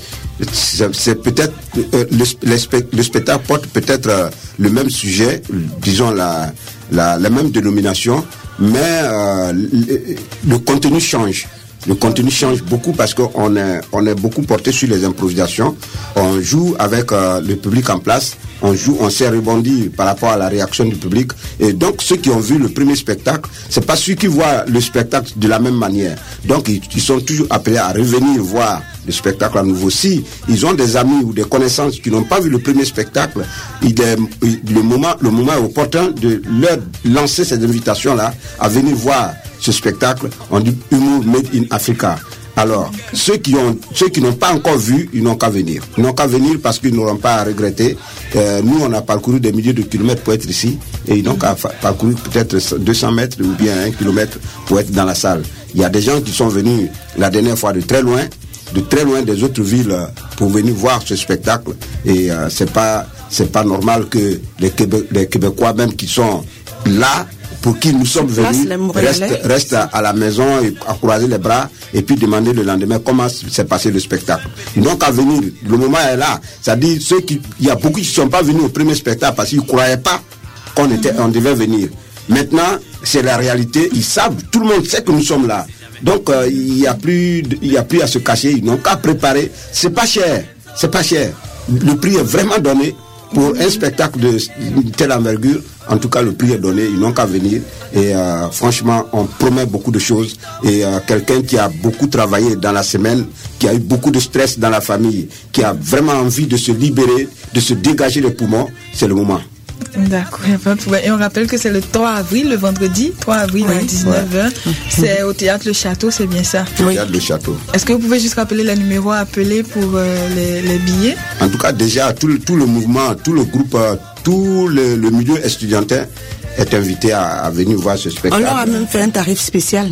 [SPEAKER 13] c'est peut-être euh, le, le spe- le spectacle porte peut-être euh, le même sujet, disons la, la, la même dénomination, mais euh, le, le contenu change. Le contenu change beaucoup parce qu'on est, on est beaucoup porté sur les improvisations. On joue avec euh, le public en place. On joue, on sait rebondir par rapport à la réaction du public. Et donc, ceux qui ont vu le premier spectacle, c'est pas ceux qui voient le spectacle de la même manière. Donc, ils, sont toujours appelés à revenir voir le spectacle à nouveau. Si ils ont des amis ou des connaissances qui n'ont pas vu le premier spectacle, le moment, le moment est opportun de leur lancer cette invitation-là à venir voir ce spectacle. On dit Humour Made in Africa. Alors, ceux qui ont, ceux qui n'ont pas encore vu, ils n'ont qu'à venir. Ils n'ont qu'à venir parce qu'ils n'auront pas à regretter. Euh, nous, on a parcouru des milliers de kilomètres pour être ici, et ils n'ont qu'à parcourir peut-être 200 mètres ou bien un kilomètre pour être dans la salle. Il y a des gens qui sont venus la dernière fois de très loin, de très loin des autres villes euh, pour venir voir ce spectacle. Et euh, c'est pas, c'est pas normal que les Québécois même qui sont là pour qui nous sommes venus restent à, à la maison et à croiser les bras et puis demander le lendemain comment s'est passé le spectacle. Ils n'ont qu'à venir. Le moment est là. C'est-à-dire ceux qui, il y a beaucoup qui ne sont pas venus au premier spectacle parce qu'ils ne croyaient pas qu'on était, on devait venir. Maintenant, c'est la réalité. Ils savent, tout le monde sait que nous sommes là. Donc, euh, il n'y a plus, de- il y a plus à se cacher. Ils n'ont qu'à préparer. C'est pas cher. C'est pas cher. Le prix est vraiment donné pour un spectacle de telle envergure. En tout cas, le prix est donné. Ils n'ont qu'à venir. Et euh, franchement, on promet beaucoup de choses. Et euh, quelqu'un qui a beaucoup travaillé dans la semaine, qui a eu beaucoup de stress dans la famille, qui a vraiment envie de se libérer, de se dégager les poumons, c'est le moment.
[SPEAKER 12] D'accord. Et on rappelle que c'est le 3 avril, le vendredi, 3 avril à 19h. C'est au théâtre Le Château, c'est bien ça?
[SPEAKER 13] Regarde le château.
[SPEAKER 12] Est-ce que vous pouvez juste rappeler les numéros à appeler pour euh, les, les billets?
[SPEAKER 13] En tout cas, déjà, tout le, tout le mouvement, tout le groupe, euh, tout le, le milieu estudiantin est invité à, à venir voir ce
[SPEAKER 14] On
[SPEAKER 13] spectacle.
[SPEAKER 14] leur a même fait un tarif spécial.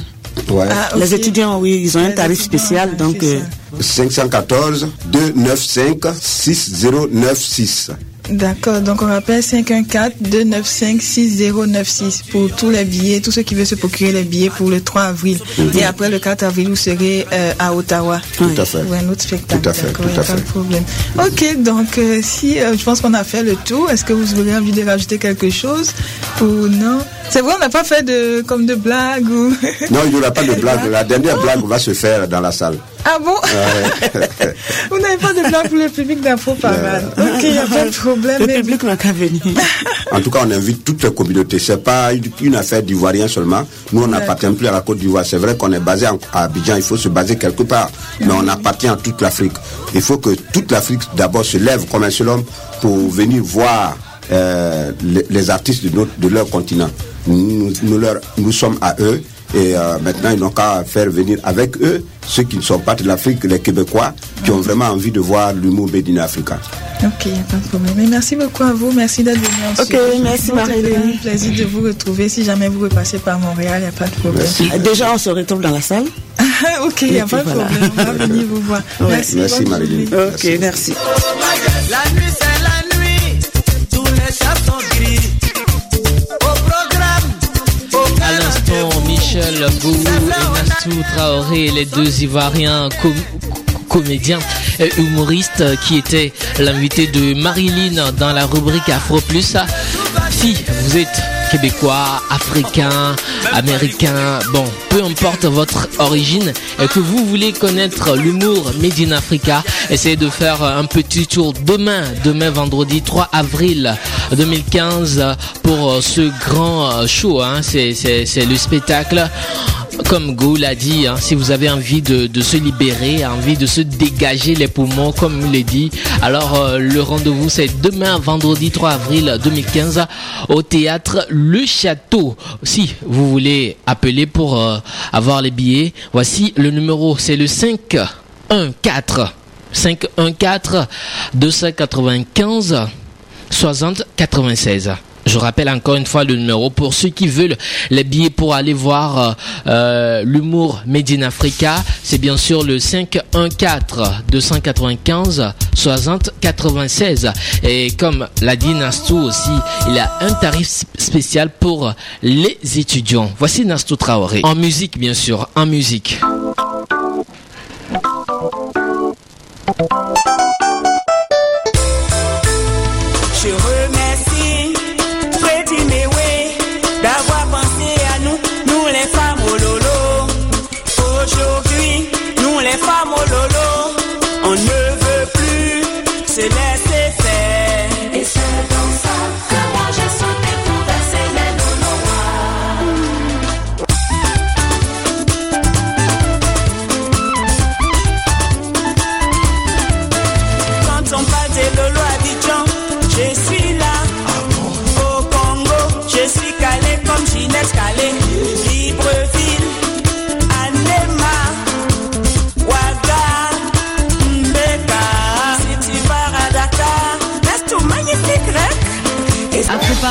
[SPEAKER 13] Ouais.
[SPEAKER 12] Ah,
[SPEAKER 14] Les étudiants, oui, ils ont un tarif spécial, donc euh,
[SPEAKER 13] 514 295 6096.
[SPEAKER 12] D'accord, donc on rappelle 514-295-6096 pour tous les billets, tous ceux qui veulent se procurer les billets pour le 3 avril.
[SPEAKER 13] Mhm.
[SPEAKER 12] Et après le 4 avril, vous serez euh, à Ottawa.
[SPEAKER 13] Tout à fait.
[SPEAKER 12] Pour un autre spectacle.
[SPEAKER 13] Tout à fait, tout
[SPEAKER 12] pas de problème. Ok, donc euh, si euh, je pense qu'on a fait le tour, est-ce que vous aurez envie de rajouter quelque chose ou non? C'est vrai, on n'a pas fait de comme de blagues ou.
[SPEAKER 13] Non, il n'y aura pas de blague. La dernière blague va se faire dans la salle.
[SPEAKER 12] Ah bon
[SPEAKER 13] Ouais.
[SPEAKER 12] Vous n'avez pas de blague pour le public d'Info Parade. Ok, il n'y a pas de problème.
[SPEAKER 14] le
[SPEAKER 12] mais-
[SPEAKER 14] public n'a qu'à venir.
[SPEAKER 13] En tout cas, on invite toutes les communautés. C'est pas une- affaire d'Ivoiriens seulement. Nous, on n'appartient plus à la Côte d'Ivoire. C'est vrai qu'on est basé à Abidjan. Il faut se baser quelque part. Mais on appartient à toute l'Afrique. Il faut que toute l'Afrique, d'abord, se lève comme un seul homme pour venir voir euh, les, les artistes de, notre, de leur continent. Nous, nous, leur- nous sommes à eux. Et euh, maintenant, ils n'ont qu'à faire venir avec eux ceux qui ne sont pas de l'Afrique, les Québécois, qui ont vraiment envie de voir l'humour Médina Africa.
[SPEAKER 12] Ok, il n'y a pas de problème. Mais merci beaucoup à vous. Merci d'être venu en
[SPEAKER 14] Ok, merci, Marie-Hélène.
[SPEAKER 12] un plaisir de vous retrouver. Si jamais vous repassez par Montréal, il n'y a pas de problème.
[SPEAKER 14] Déjà, on se retrouve dans la salle.
[SPEAKER 12] ok, il n'y a pas de
[SPEAKER 14] voilà.
[SPEAKER 12] problème. On va venir vous voir.
[SPEAKER 14] Ouais.
[SPEAKER 12] Merci.
[SPEAKER 13] Merci, Marie-Hélène.
[SPEAKER 14] Ok, merci.
[SPEAKER 10] La nuit,
[SPEAKER 2] Michel Gou et Nastou Traoré, les deux Ivoiriens com- comédiens et humoristes qui étaient l'invité de Marilyn dans la rubrique Afro Plus. Si vous êtes québécois, africain, américain, bon, peu importe votre origine et que vous voulez connaître l'humour Made in Africa, essayez de faire un petit tour demain, demain vendredi 3 avril 2015 pour ce grand show. Hein. C'est, le spectacle. Comme Go l'a dit, hein, si vous avez envie de, se libérer, envie de se dégager les poumons, comme il l'a dit, alors euh, le rendez-vous c'est demain, vendredi 3 avril 2015, au théâtre Le Château. Si vous voulez appeler pour euh, avoir les billets, voici le numéro, c'est le 514 514 295 60 96. Je rappelle encore une fois le numéro pour ceux qui veulent les billets pour aller voir euh, euh, l'humour Made in Africa. C'est bien sûr le 514 295 60 96. Et comme l'a dit Nastou aussi, il a un tarif spécial pour les étudiants. Voici Nastou Traoré. En musique, bien sûr, en musique.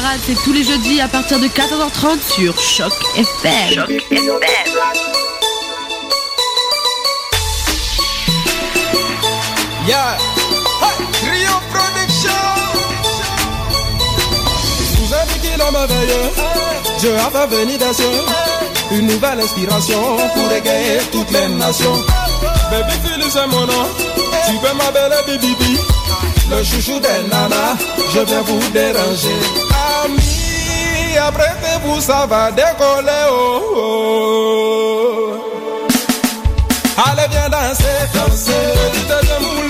[SPEAKER 1] Parade, c'est tous les jeudis à partir de 14h30 sur Choc FM. Choc FM.
[SPEAKER 15] Yeah. Hey, Rio Production. Sous un qui l'homme veille, Dieu a fait venir des cieux une nouvelle inspiration pour égayer toutes les nations. Baby Philly, c'est mon nom. Tu peux m'appeler Bibi. Le chouchou des nanas, je viens vous déranger. Amis, apprêtez-vous, ça va décoller. Oh, oh. Allez, viens danser, danser.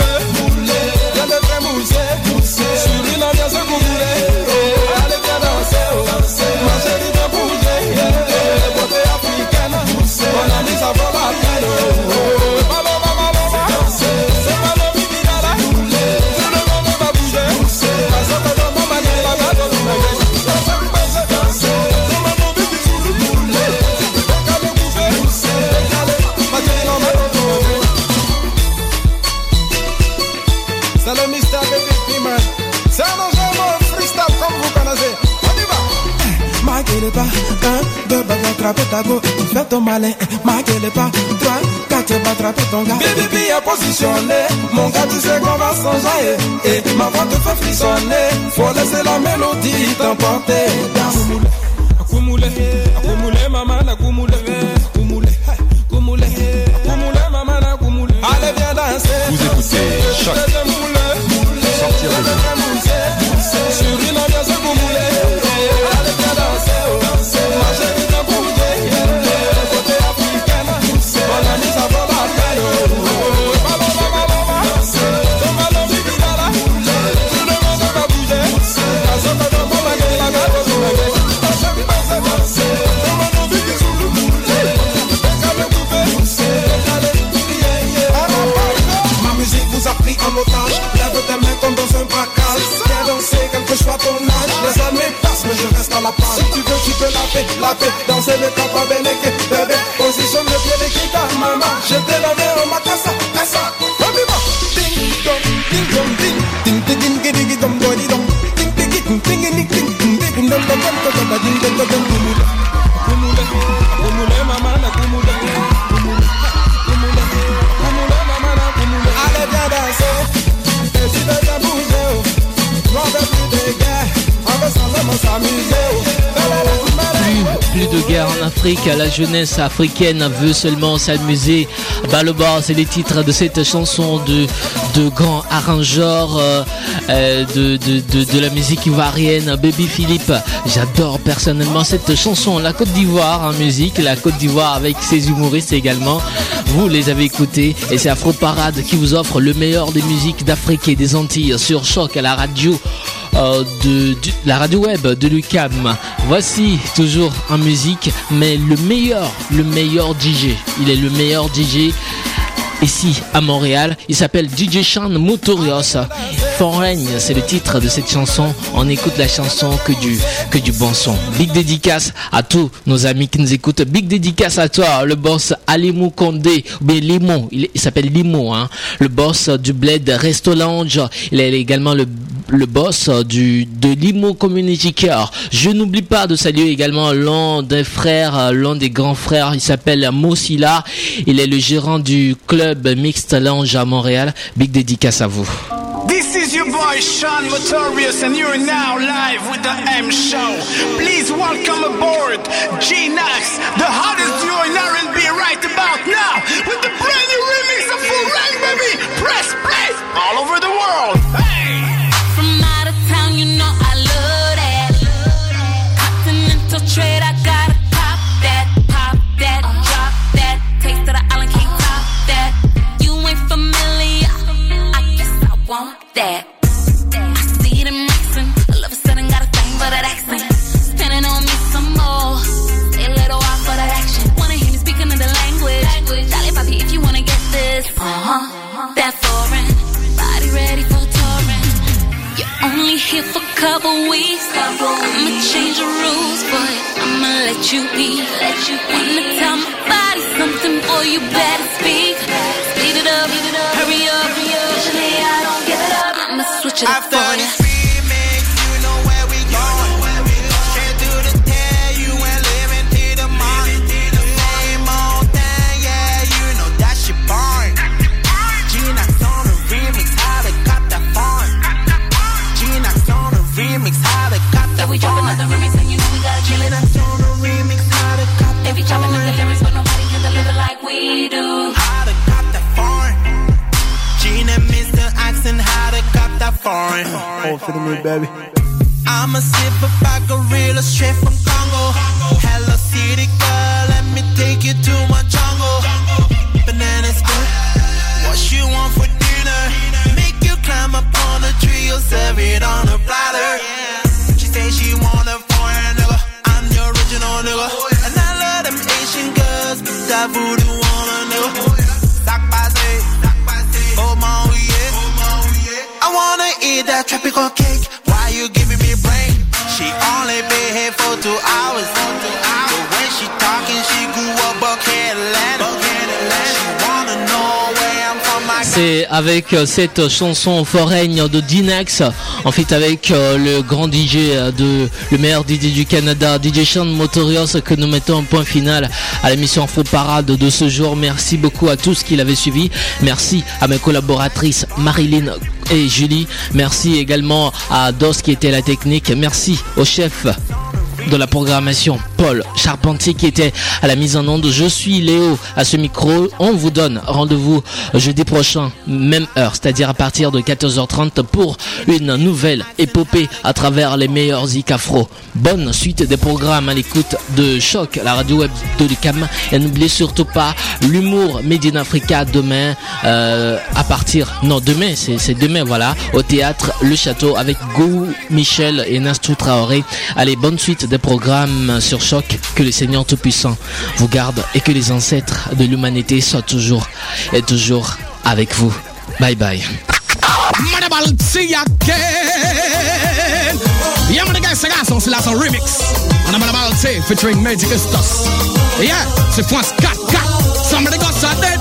[SPEAKER 15] Attraper ta go, fais ton malin. Maguez pas, trois, quatre, va attraper ton gars. Baby est positionné, mon gars, tu sais qu'on va s'enjailler. Et ma voix te fait frissonner, faut laisser la mélodie t'emporter. Danse. Akumule, akumule, maman, akumule, akumule, la fête, danser le papa Beneke,
[SPEAKER 2] la jeunesse africaine veut seulement s'amuser. Le bas, c'est les titres de cette chanson de, de grands arrangeurs euh, euh, de, de, de, de la musique ivoirienne, Baby Philippe. J'adore personnellement cette chanson. La Côte d'Ivoire en musique, la Côte d'Ivoire avec ses humoristes également. Vous les avez écoutés et c'est Afro Parade qui vous offre le meilleur des musiques d'Afrique et des Antilles sur Choc à la radio. Euh, de, la radio web de Lucam. Voici toujours en musique, mais le meilleur, le meilleur DJ. Il est le meilleur DJ ici à Montréal. Il s'appelle DJ Sean Motorios. Foreign, c'est le titre de cette chanson. On écoute la chanson que du, que du bon son. Big dédicace à tous nos amis qui nous écoutent. Big dédicace à toi, le boss Alimou Condé, ou. Il, s'appelle Limo, hein. Le boss du Bled Resto Lounge. Il est également le, le boss du, de Limo Community Care. Je n'oublie pas de saluer également l'un des frères, l'un des grands frères. Il s'appelle Mosila. Il est le gérant du club Mixed Lounge à Montréal. Big dédicace à vous.
[SPEAKER 16] This is your boy Sean Motorius, and you're now live with the M Show. Please welcome aboard G Nax, the hottest duo in R&B right about now, with the brand new remix of Full Rank, baby. Press play all over the After
[SPEAKER 10] baby.
[SPEAKER 2] C'est avec euh, cette chanson foraine de Dinax, en fait avec euh, le grand DJ euh, de le meilleur DJ du Canada, DJ Sean Motorios, que nous mettons un point final à l'émission Afro Parade de ce jour. Merci beaucoup à tous qui l'avaient suivi. Merci à mes collaboratrices Marilyn et Julie. Merci également à Dos qui était la technique. Merci au chef de la programmation, Paul Charpentier qui était à la mise en onde. Je suis Léo à ce micro. On vous donne rendez-vous jeudi prochain, même heure, c'est-à-dire à partir de 14h30 pour une nouvelle épopée à travers les meilleurs zik afro. Bonne suite des programmes à l'écoute de Choc, la radio web de Lucam. Et n'oubliez surtout pas l'humour Made Africa demain euh, à partir, non demain, c'est demain voilà, au théâtre Le Château avec Go Michel et Nastou Traoré. Allez, bonne suite des programmes sur Choc. Que le Seigneur Tout-Puissant vous garde et que les ancêtres de l'humanité soient toujours et toujours avec vous. Bye bye.
[SPEAKER 17] Madabal, see again. Yeah, man, the guy c'est garçon, c'est là son remix. On a Madabal, c'est featuring Magic Estos. Yeah, c'est France 4-4. Somebody got ça dead.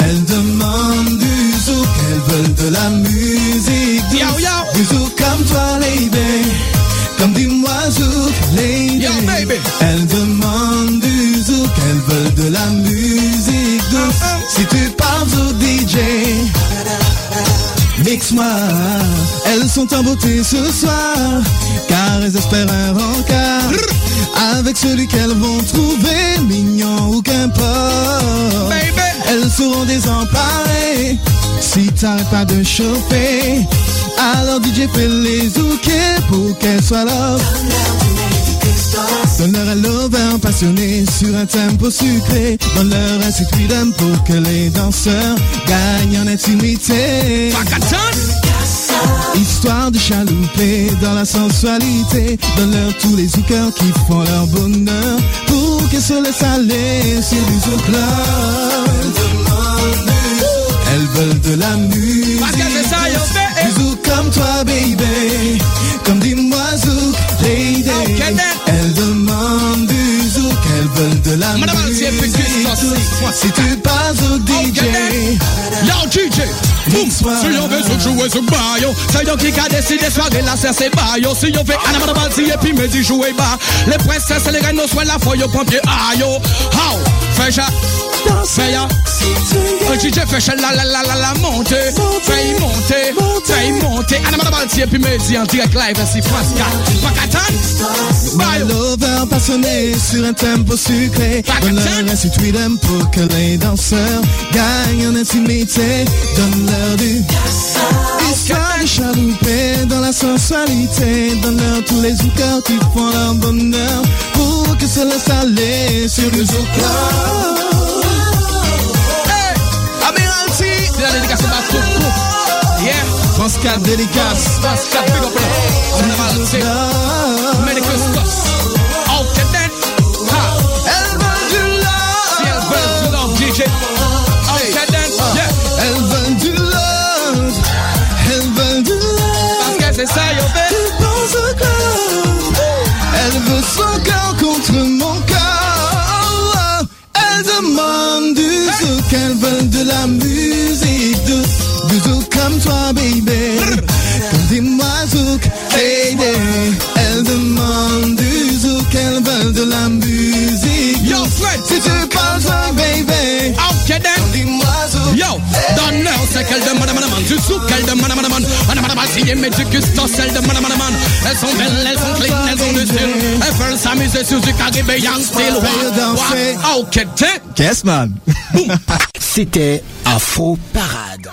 [SPEAKER 18] Elles demandent du zouk, elles veulent de la musique douce.
[SPEAKER 17] Yo, yo.
[SPEAKER 18] Du zouk comme toi, lady. Comme dis-moi zouk, lady.
[SPEAKER 17] Yo, baby.
[SPEAKER 18] Elles demandent du zouk, elles veulent de la musique douce.
[SPEAKER 17] Uh-uh.
[SPEAKER 18] Si tu parles au DJ, mix-moi. Elles sont en beauté ce soir, car elles espèrent un rencard. Avec celui qu'elles vont trouver, mignon ou qu'importe.
[SPEAKER 17] Baby.
[SPEAKER 18] Elles seront désemparées si t'arrêtes pas de chauffer. Alors DJ fait les zouker pour qu'elles soient là. Donne-leur un lover passionné sur un tempo sucré. Donne-leur un sweet rhythm pour que les danseurs gagnent en intimité. Histoire de chalouper dans la sensualité Donne-leur tous les zoukers qui font leur bonheur Pour qu'elles se laissent aller sur du zouk Elles veulent de la musique
[SPEAKER 17] fait.
[SPEAKER 18] Du zouk comme toi, baby Comme dis-moi zouk, lady veulent de la
[SPEAKER 17] Madame,
[SPEAKER 18] musique. Si tu passes au DJ
[SPEAKER 17] Yo, DJ, boom, si on veut se jouer ce bayo, c'est yo qui a décidé soirée là, c'est c'est bayo. Si on fait un amas de balsi et puis me dit jouer bas, les princesses et les reines nous soient la yo pompier ayo. How? Fais ya. Un DJ ça la la la la la monter. Un amas de balsi et puis me dit en direct live, France 4. Pakatan, bayo.
[SPEAKER 18] lover passionné sur un tempo sucré. Donne-leur un rhythm pour que les danseurs gagnent en intimité. Donne-leur du Histoire chalouper dans la sensualité Donne-leur tous les zoukers qui font leur bonheur Pour que se aller sur le zouk
[SPEAKER 17] Hey, Admiralty, de la dédicace à tout Yeah.
[SPEAKER 18] France 4 dédicace
[SPEAKER 17] France 4, big up là. On a mal, c'est Merry
[SPEAKER 18] Demande du zouk, elle veut de la musique douce. Du zouk comme toi, baby. Dis-moi zouk, lady. Elle demande du zouk, elle veut de la musique
[SPEAKER 17] Yo. Fred.
[SPEAKER 18] Si tu parles ça, baby.
[SPEAKER 17] Ok, then.
[SPEAKER 18] Dis-moi zouk.
[SPEAKER 17] Yo, donne leur c'est qu'elle demande à madame, du sou qu'elle demande à madame, madame, madame, si elle met du custos, elle demande à madame, elles sont belles, elles sont clean, elles ont du style, elles veulent s'amuser sur du caribéen style? Ok, then.
[SPEAKER 3] Yes, man. C'était Afro Parade.